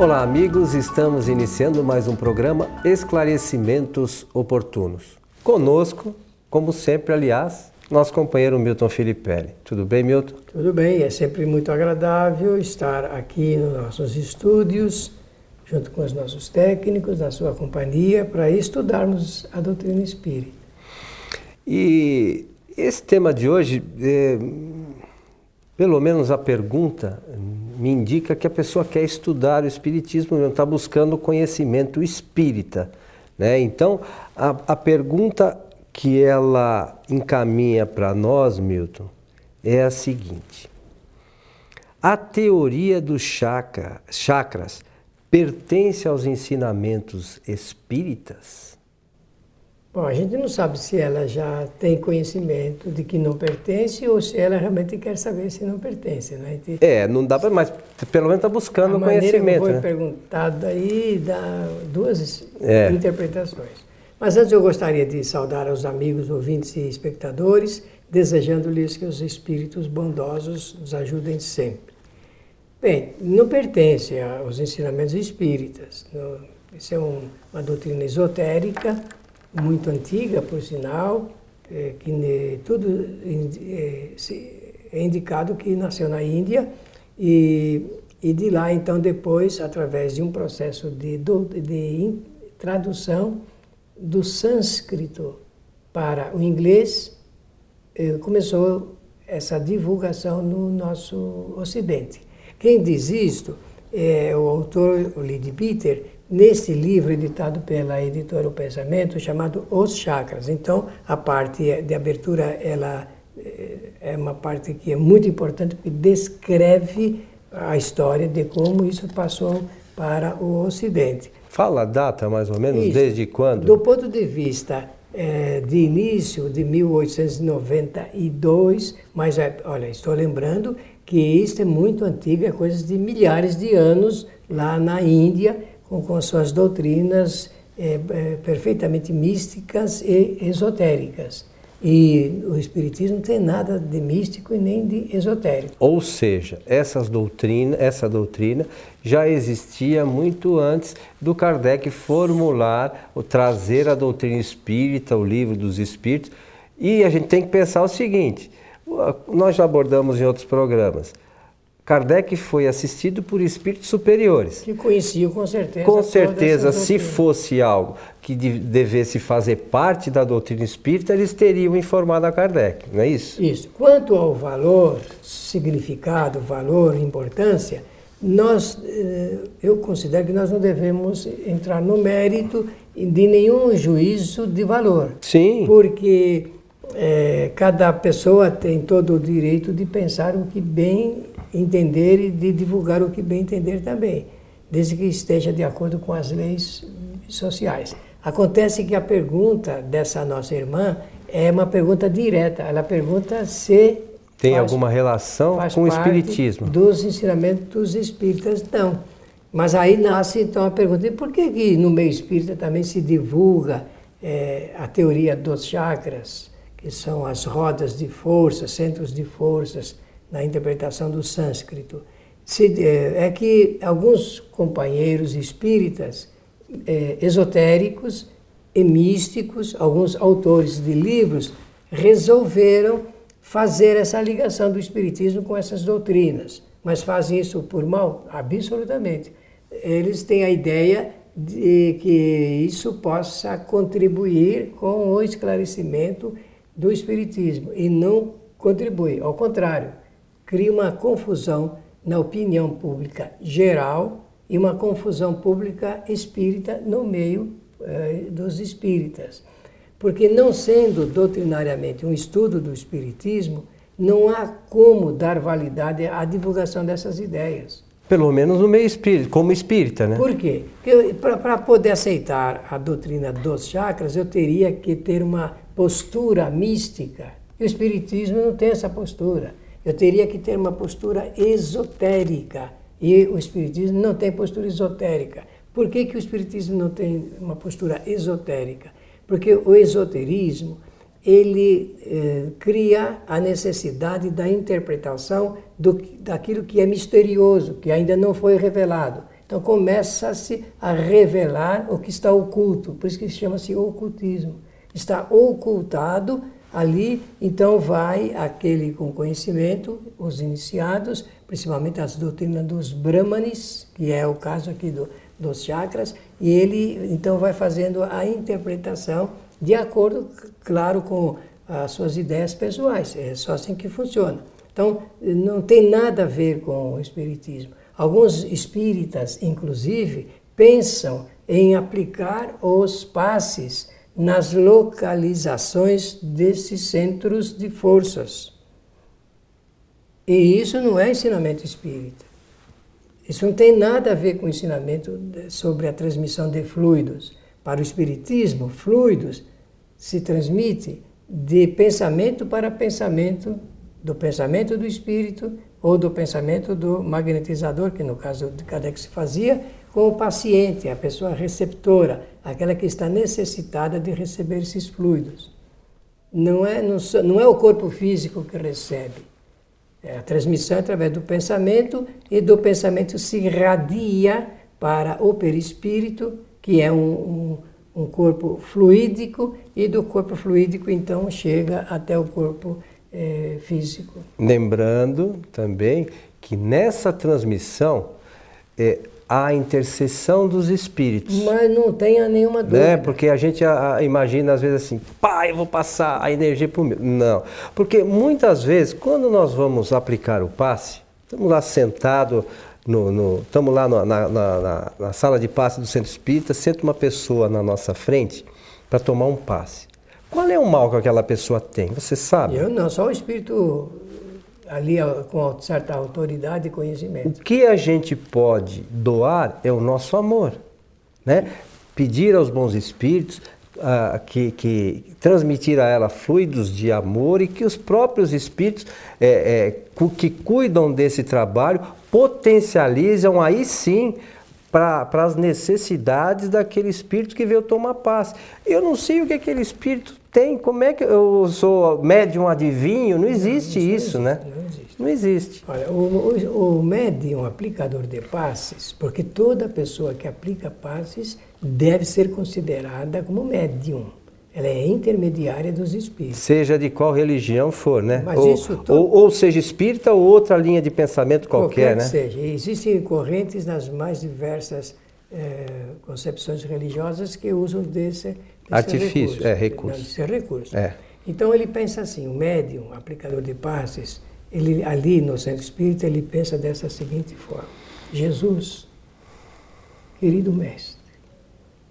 Olá, amigos. Estamos iniciando mais um programa Esclarecimentos Oportunos. Conosco, como sempre, aliás, nosso companheiro Milton Filipelli. Tudo bem, Milton? Tudo bem. É sempre muito agradável estar aqui nos nossos estúdios, junto com os nossos técnicos, na sua companhia, para estudarmos a doutrina espírita. E esse tema de hoje, é, pelo menos a pergunta me indica que a pessoa quer estudar o espiritismo, está buscando conhecimento espírita. Né? Então, a, a pergunta que ela encaminha para nós, Milton, é a seguinte: a teoria dos chakra, chakras pertence aos ensinamentos espíritas? Bom, a gente não sabe se ela já tem conhecimento de que não pertence ou se ela realmente quer saber se não pertence. Né? Gente... É, não dá para, mas pelo menos está buscando a conhecimento. Foi né? perguntado aí dá duas é. interpretações. Mas antes eu gostaria de saudar aos amigos, ouvintes e espectadores, desejando-lhes que os espíritos bondosos nos ajudem sempre. Bem, não pertence aos ensinamentos espíritas. Isso é um, uma doutrina esotérica muito antiga, por sinal, é, que tudo é, é indicado que nasceu na Índia e, e de lá, então, depois, através de um processo de, de, de tradução do sânscrito para o inglês, é, começou essa divulgação no nosso Ocidente. Quem diz isto é o autor, o Peter, nesse livro editado pela editora O Pensamento, chamado Os Chakras. Então, a parte de abertura, ela eh, é uma parte que é muito importante, porque descreve a história de como isso passou para o Ocidente. Fala a data, mais ou menos, isso. desde quando? Do ponto de vista é, de início de 1892, mas é, olha, estou lembrando que isso é muito antigo, é coisa de milhares de anos lá na Índia, com, com suas doutrinas é, é, perfeitamente místicas e esotéricas. E o Espiritismo não tem nada de místico e nem de esotérico. Ou seja, essas doutrina, essa doutrina já existia muito antes do Kardec formular, ou trazer a doutrina espírita, o livro dos espíritos. E a gente tem que pensar o seguinte: nós já abordamos em outros programas. Kardec foi assistido por espíritos superiores. Que conheciam com certeza. Com certeza, se fosse algo que devesse fazer parte da doutrina espírita, eles teriam informado a Kardec, não é isso? Isso. Quanto ao valor, significado, valor, importância, nós, eh, eu considero que nós não devemos entrar no mérito de nenhum juízo de valor. Sim. Porque é, cada pessoa tem todo o direito de pensar o que bem entender e de divulgar o que bem entender também, desde que esteja de acordo com as leis sociais. Acontece que a pergunta dessa nossa irmã é uma pergunta direta. Ela pergunta se tem faz, alguma relação com o espiritismo dos ensinamentos espíritas não. Mas aí nasce então a pergunta: e por que, que no meio espírita também se divulga é, a teoria dos chakras, que são as rodas de força, centros de forças? Na interpretação do sânscrito. É, é que alguns companheiros espíritas é, esotéricos e místicos, alguns autores de livros, resolveram fazer essa ligação do espiritismo com essas doutrinas. Mas fazem isso por mal? Absolutamente. Eles têm a ideia de que isso possa contribuir com o esclarecimento do espiritismo e não contribui, ao contrário, cria uma confusão na opinião pública geral e uma confusão pública espírita no meio eh, dos espíritas. Porque, não sendo doutrinariamente um estudo do espiritismo, não há como dar validade à divulgação dessas ideias. Pelo menos no meio espírita, como espírita, né? Por quê? Porque para poder aceitar a doutrina dos chakras, eu teria que ter uma postura mística. E o espiritismo não tem essa postura. Eu teria que ter uma postura esotérica. E o Espiritismo não tem postura esotérica. Por que, que o Espiritismo não tem uma postura esotérica? Porque o esoterismo ele eh, cria a necessidade da interpretação do, daquilo que é misterioso, que ainda não foi revelado. Então começa-se a revelar o que está oculto, por isso que chama-se ocultismo. Está ocultado ali, então vai aquele com conhecimento, os iniciados, principalmente as doutrinas dos Brahmanes, que é o caso aqui do, dos chakras, e ele então vai fazendo a interpretação de acordo, claro, com as suas ideias pessoais. É só assim que funciona. Então, não tem nada a ver com o Espiritismo. Alguns espíritas, inclusive, pensam em aplicar os passes nas localizações desses centros de forças. E isso não é ensinamento espírita. Isso não tem nada a ver com o ensinamento sobre a transmissão de fluidos. Para o espiritismo, fluidos se transmite de pensamento para pensamento, do pensamento do espírito ou do pensamento do magnetizador, que no caso de Kardec se fazia, com o paciente, a pessoa receptora, aquela que está necessitada de receber esses fluidos. Não é, não, é o corpo físico que recebe. É a transmissão é através do pensamento e do pensamento se irradia para o perispírito, que é um, um, um corpo fluídico, e do corpo fluídico então chega até o corpo é, físico. Lembrando também que nessa transmissão é, a intercessão dos espíritos. Mas não tenha nenhuma dúvida. Né? Porque a gente a, a, imagina às vezes assim, pai, eu vou passar a energia para o meu. Não. Porque muitas vezes, quando nós vamos aplicar o passe, estamos lá sentado, no, no, estamos lá no, na, na, na, sala de passe do centro espírita, senta uma pessoa na nossa frente para tomar um passe. Qual é o mal que aquela pessoa tem? Você sabe? Eu não, só o espírito ali com certa autoridade e conhecimento. O que a gente pode doar é o nosso amor, né? Pedir aos bons espíritos uh, que, que, transmitir a ela fluidos de amor e que os próprios espíritos é, é, que cuidam desse trabalho potencializam aí sim para as necessidades daquele espírito que veio tomar paz. Eu não sei o que aquele espírito tem, como é que eu sou médium adivinho? Não existe não, isso, né? Não existe. Não existe. Olha, o, o, o médium aplicador de passes, porque toda pessoa que aplica passes deve ser considerada como médium. Ela é intermediária dos espíritos. Seja de qual religião for, né? Mas ou, isso todo... ou, ou, seja espírita ou outra linha de pensamento qualquer, qualquer né? seja. Existem correntes nas mais diversas é, concepções religiosas que usam desse, desse artifício, recurso, é recurso. Desse recurso. É. Então ele pensa assim, o médium, aplicador de passes, ele ali no centro espírita ele pensa dessa seguinte forma: Jesus, querido mestre,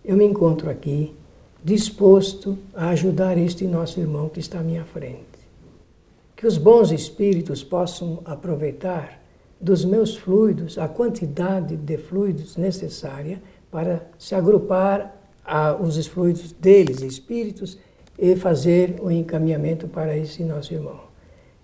eu me encontro aqui disposto a ajudar este nosso irmão que está à minha frente. Que os bons espíritos possam aproveitar dos meus fluidos a quantidade de fluidos necessária para se agrupar os fluidos deles, espíritos, e fazer o encaminhamento para esse nosso irmão.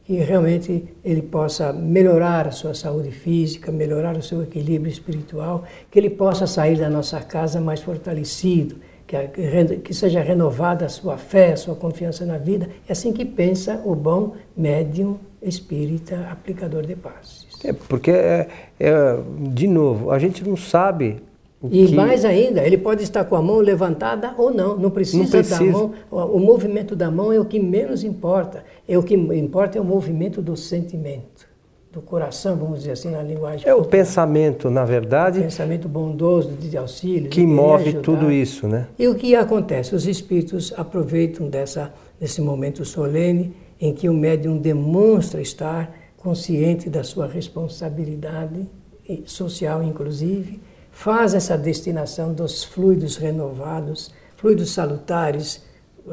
Que realmente ele possa melhorar a sua saúde física, melhorar o seu equilíbrio espiritual, que ele possa sair da nossa casa mais fortalecido, que, que seja renovada a sua fé, a sua confiança na vida. É assim que pensa o bom médium espírita aplicador de passes. É, porque, é, é, de novo, a gente não sabe e que... mais ainda, ele pode estar com a mão levantada ou não, não precisa, não precisa, da mão. O movimento da mão é o que menos importa. É o que importa é o movimento do sentimento do coração, vamos dizer assim, na linguagem. É o pensamento, na verdade. O pensamento bondoso, de auxílio. Que de move ajudar. tudo isso, né? E o que acontece? Os espíritos aproveitam dessa, desse momento solene em que o médium demonstra estar consciente da sua responsabilidade social, inclusive, faz essa destinação dos fluidos renovados, fluidos salutares,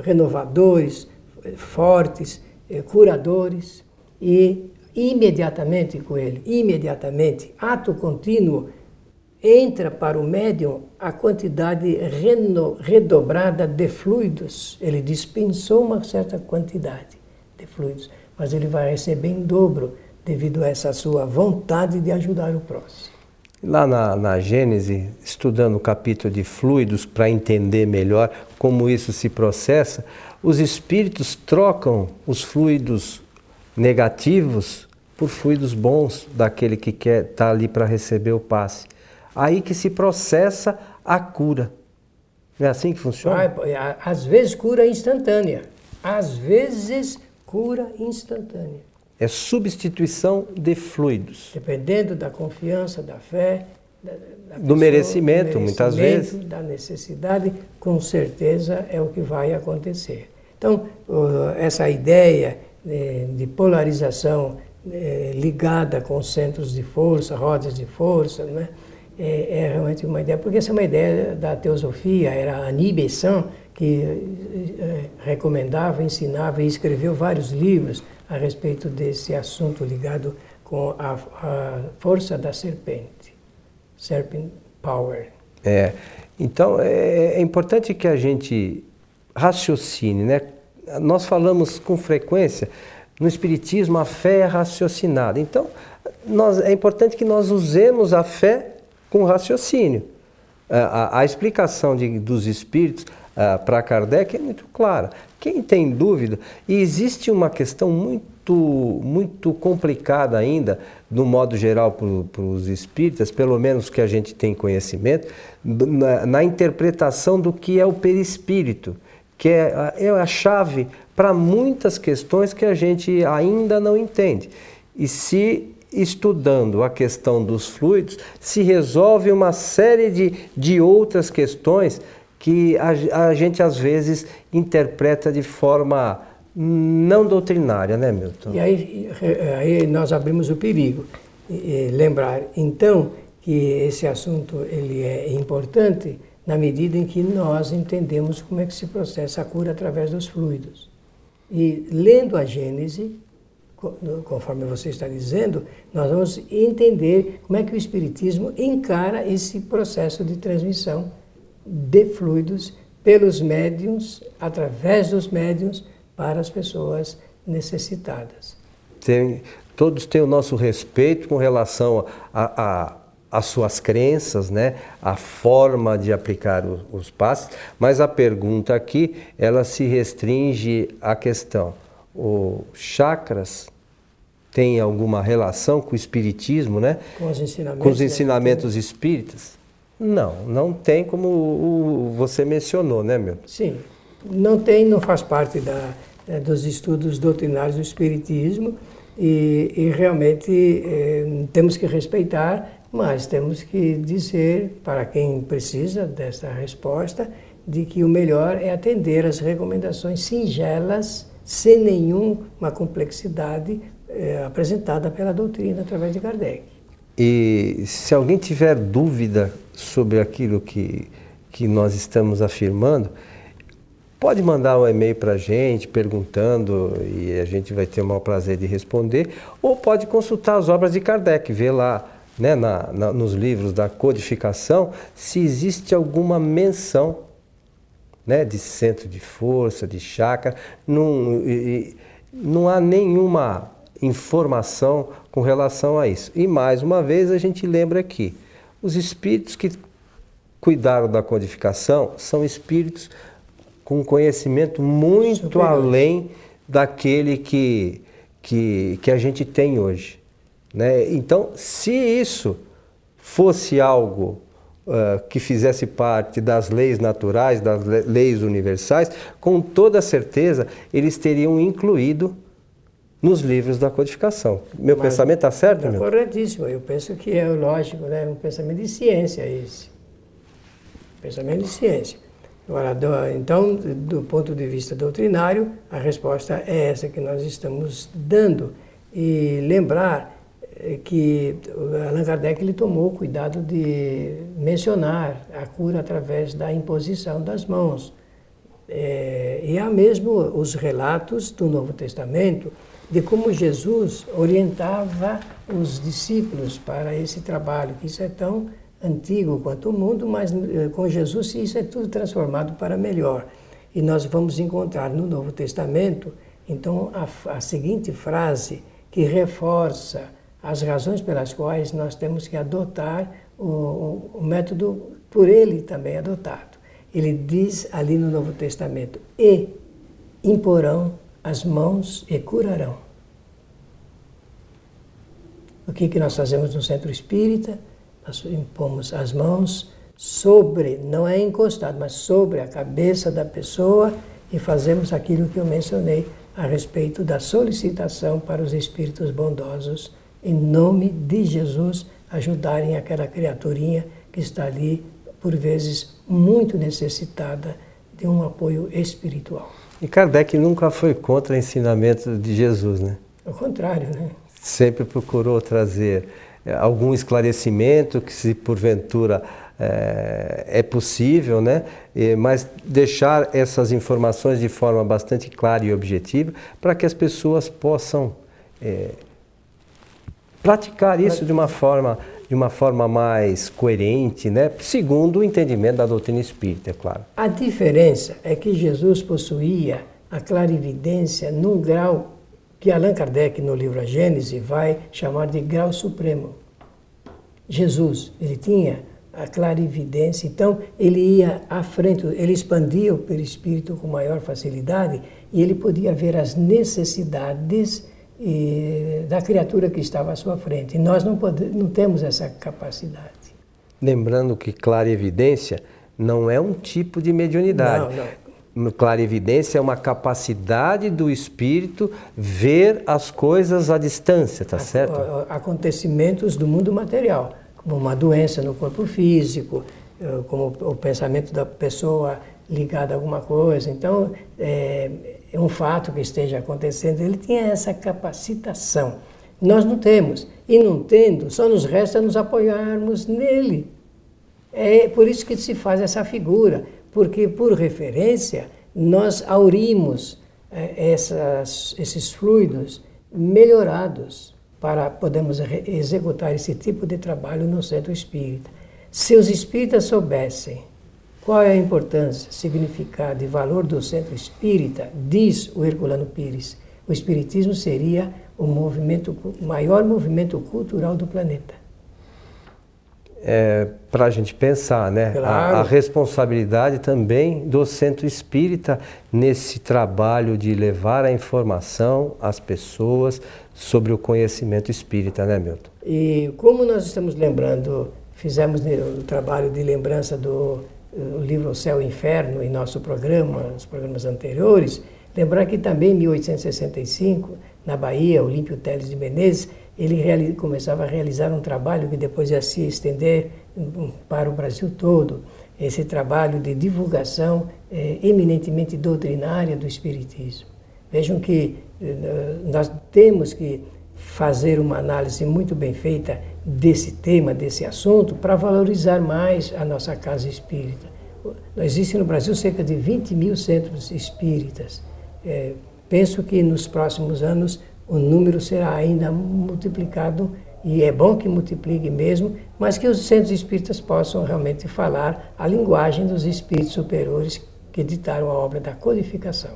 renovadores, fortes, eh, curadores, e imediatamente com ele, imediatamente, ato contínuo, entra para o médium a quantidade reno, redobrada de fluidos. Ele dispensou uma certa quantidade de fluidos, mas ele vai receber em dobro devido a essa sua vontade de ajudar o próximo. Lá na, na Gênese, estudando o capítulo de fluidos para entender melhor como isso se processa, os espíritos trocam os fluidos negativos por fluidos bons daquele que quer estar tá ali para receber o passe. aí que se processa a cura. Não é assim que funciona? Ah, às vezes cura instantânea. Às vezes cura instantânea. É substituição de fluidos. Dependendo da confiança, da fé, da, da do, pessoa, merecimento, do merecimento, muitas vezes. Da necessidade, com certeza é o que vai acontecer. Então, essa ideia eh, de polarização eh, ligada com centros de força, rodas de força, né? é, é, realmente uma ideia, porque essa é uma ideia da teosofia, era Annie Besant que é, recomendava, ensinava e escreveu vários livros a respeito desse assunto ligado com a, a força da serpente, Serpent Power. É, então é, é importante que a gente raciocine, né? Nós falamos com frequência no Espiritismo a fé é raciocinada. Então, nós, é importante que nós usemos a fé com raciocínio. A, a, a explicação de, dos espíritos uh, para Kardec é muito clara. Quem tem dúvida, e existe uma questão muito, muito complicada ainda, no modo geral, para os espíritas, pelo menos que a gente tem conhecimento, na, na interpretação do que é o perispírito, que é a, é a chave para muitas questões que a gente ainda não entende. E se estudando a questão dos fluidos, se resolve uma série de, de outras questões que a, a gente às vezes interpreta de forma não doutrinária, né, Milton? E aí, aí nós abrimos o perigo. E, lembrar, então, que esse assunto ele é importante na medida em que nós entendemos como é que se processa a cura através dos fluidos. E lendo a Gênese, conforme você está dizendo, nós vamos entender como é que o Espiritismo encara esse processo de transmissão de fluidos pelos médiums, através dos médiums, para as pessoas necessitadas. Tem, todos têm o nosso respeito com relação a, a as suas crenças, né, a forma de aplicar os, os passos, mas a pergunta aqui, ela se restringe à questão, o chakras tem alguma relação com o espiritismo, né? Com os ensinamentos, com os ensinamentos espíritas? Não, não tem como o, você mencionou, né, meu? Sim, não tem, não faz parte da, é, dos estudos doutrinários do espiritismo e, e realmente é, temos que respeitar, mas temos que dizer para quem precisa dessa resposta de que o melhor é atender às recomendações singelas, sem nenhuma complexidade, é, apresentada pela doutrina através de Kardec. E se alguém tiver dúvida sobre aquilo que, que nós estamos afirmando, pode mandar um e-mail para a gente perguntando e a gente vai ter o maior prazer de responder, ou pode consultar as obras de Kardec, ver lá né, na, na, nos livros da codificação se existe alguma menção né, de centro de força, de chácara. Não, não há nenhuma informação com relação a isso. E mais uma vez a gente lembra aqui, os espíritos que cuidaram da codificação são espíritos com conhecimento muito além daquele que, que, que a gente tem hoje. Né? Então, se isso fosse algo uh, que fizesse parte das leis naturais, das leis universais, com toda certeza eles teriam incluído nos livros da codificação. Meu Mas, pensamento está certo? Está corretíssimo. Eu penso que é lógico, né? um pensamento de ciência esse. Pensamento de ciência. Agora, do, então, do ponto de vista doutrinário, a resposta é essa que nós estamos dando. E lembrar eh, que Allan Kardec ele tomou cuidado de mencionar a cura através da imposição das mãos. É, e há mesmo os relatos do Novo Testamento de como Jesus orientava os discípulos para esse trabalho, que isso é tão antigo quanto o mundo, mas eh, com Jesus isso é tudo transformado para melhor. E nós vamos encontrar no Novo Testamento, então, a, a seguinte frase que reforça as razões pelas quais nós temos que adotar o, o, método por ele também adotado. Ele diz ali no Novo Testamento: e imporão as mãos e curarão. O que, que nós fazemos no centro espírita? nós impomos as mãos sobre, não é encostado, mas sobre a cabeça da pessoa e fazemos aquilo que eu mencionei a respeito da solicitação para os espíritos bondosos, em nome de Jesus, ajudarem aquela criaturinha que está ali, por vezes, muito necessitada de um apoio espiritual. E Kardec nunca foi contra o ensinamento de Jesus, né? Ao contrário, né? Sempre procurou trazer eh, algum esclarecimento que, se porventura é, é possível, né? E, mas deixar essas informações de forma bastante clara e objetiva para que as pessoas possam é, praticar isso de uma forma de uma forma mais coerente, né? segundo o entendimento da doutrina espírita, é claro. A diferença é que Jesus possuía a clarividência num grau que Allan Kardec, no livro A Gênese, vai chamar de grau supremo. Jesus, ele tinha a clarividência, então ele ia à frente, ele expandia o perispírito com maior facilidade e ele podia ver as necessidades e, da criatura que estava à sua frente. E nós não, pode, não temos essa capacidade. Lembrando que clarividência não é um tipo de mediunidade. Não, não. Clarividência é uma capacidade do espírito ver as coisas à distância, tá certo? Acontecimentos do mundo material, como uma doença no corpo físico, eh, como o pensamento da pessoa ligado a alguma coisa. Então, é, é um fato que esteja acontecendo, ele tinha essa capacitação. Nós não temos. E não tendo, só nos resta nos apoiarmos nele. É por isso que se faz essa figura, porque por referência nós aurimos é, essas, esses fluidos melhorados para podermos executar esse tipo de trabalho no centro espírita. Se os espíritas soubessem qual é a importância, significado e valor do centro espírita? Diz o Herculano Pires. O espiritismo seria o movimento, o maior movimento cultural do planeta. É, para a gente pensar, né? Claro. A, a, responsabilidade também do centro espírita nesse trabalho de levar a informação às pessoas sobre o conhecimento espírita, né, Milton? E como nós estamos lembrando, fizemos o trabalho de lembrança do o livro O Céu e o Inferno em nosso programa, nos programas anteriores, lembrar que também em 1865, na Bahia, Olímpio Teles de Menezes, ele começava a realizar um trabalho que depois ia se estender para o Brasil todo, esse trabalho de divulgação é, eminentemente doutrinária do Espiritismo. Vejam que eh, nós temos que fazer uma análise muito bem feita desse tema, desse assunto, para valorizar mais a nossa casa espírita. Existem no Brasil cerca de 20 mil centros espíritas. É, penso que nos próximos anos o número será ainda multiplicado e é bom que multiplique mesmo, mas que os centros espíritas possam realmente falar a linguagem dos espíritos superiores que editaram a obra da codificação.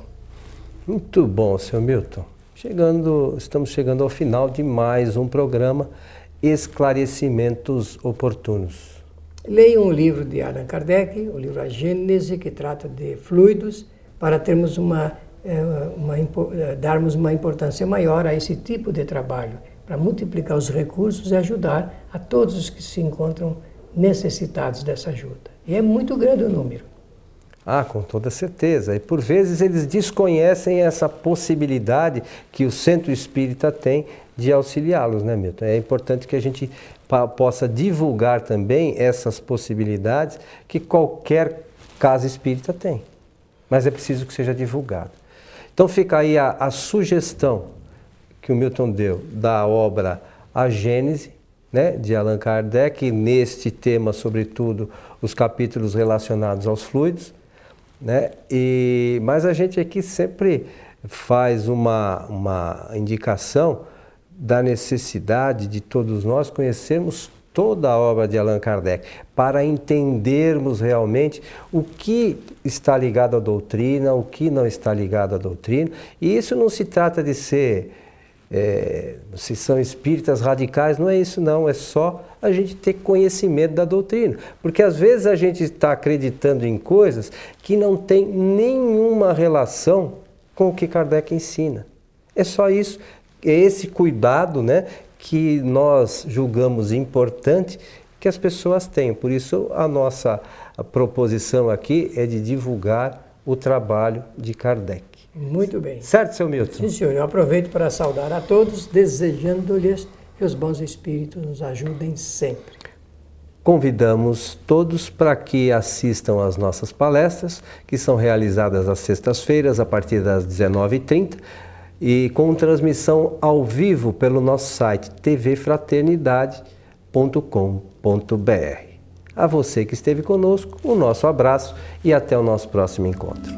Muito bom, senhor Milton. Chegando, estamos chegando ao final de mais um programa Esclarecimentos Oportunos. Leiam o livro de Allan Kardec, o livro A Gênese, que trata de fluidos, para termos uma, é, uma, é, darmos uma importância maior a esse tipo de trabalho, para multiplicar os recursos e ajudar a todos os que se encontram necessitados dessa ajuda. E é muito grande o número. Ah, com toda certeza. E por vezes eles desconhecem essa possibilidade que o centro espírita tem de auxiliá-los, né, Milton? É importante que a gente possa divulgar também essas possibilidades que qualquer casa espírita tem. Mas é preciso que seja divulgado. Então fica aí a, a sugestão que o Milton deu da obra A Gênese, né, de Allan Kardec, neste tema, sobretudo, os capítulos relacionados aos fluidos. Né? E, mas a gente aqui sempre faz uma, uma indicação da necessidade de todos nós conhecermos toda a obra de Allan Kardec para entendermos realmente o que está ligado à doutrina, o que não está ligado à doutrina. E isso não se trata de ser, é, se são espíritas radicais, não é isso não, é só a gente ter conhecimento da doutrina. Porque às vezes a gente está acreditando em coisas que não tem nenhuma relação com o que Kardec ensina. É só isso, é esse cuidado né, que nós julgamos importante que as pessoas têm. Por isso, a nossa proposição aqui é de divulgar o trabalho de Kardec. Muito bem. Certo, seu Milton? Sim, senhor. Eu aproveito para saudar a todos, desejando-lhes que os bons espíritos nos ajudem sempre. Convidamos todos para que assistam às nossas palestras, que são realizadas às sextas-feiras, a partir das 19h30, e com transmissão ao vivo pelo nosso site tvfraternidade.com.br. A você que esteve conosco, o nosso abraço e até o nosso próximo encontro.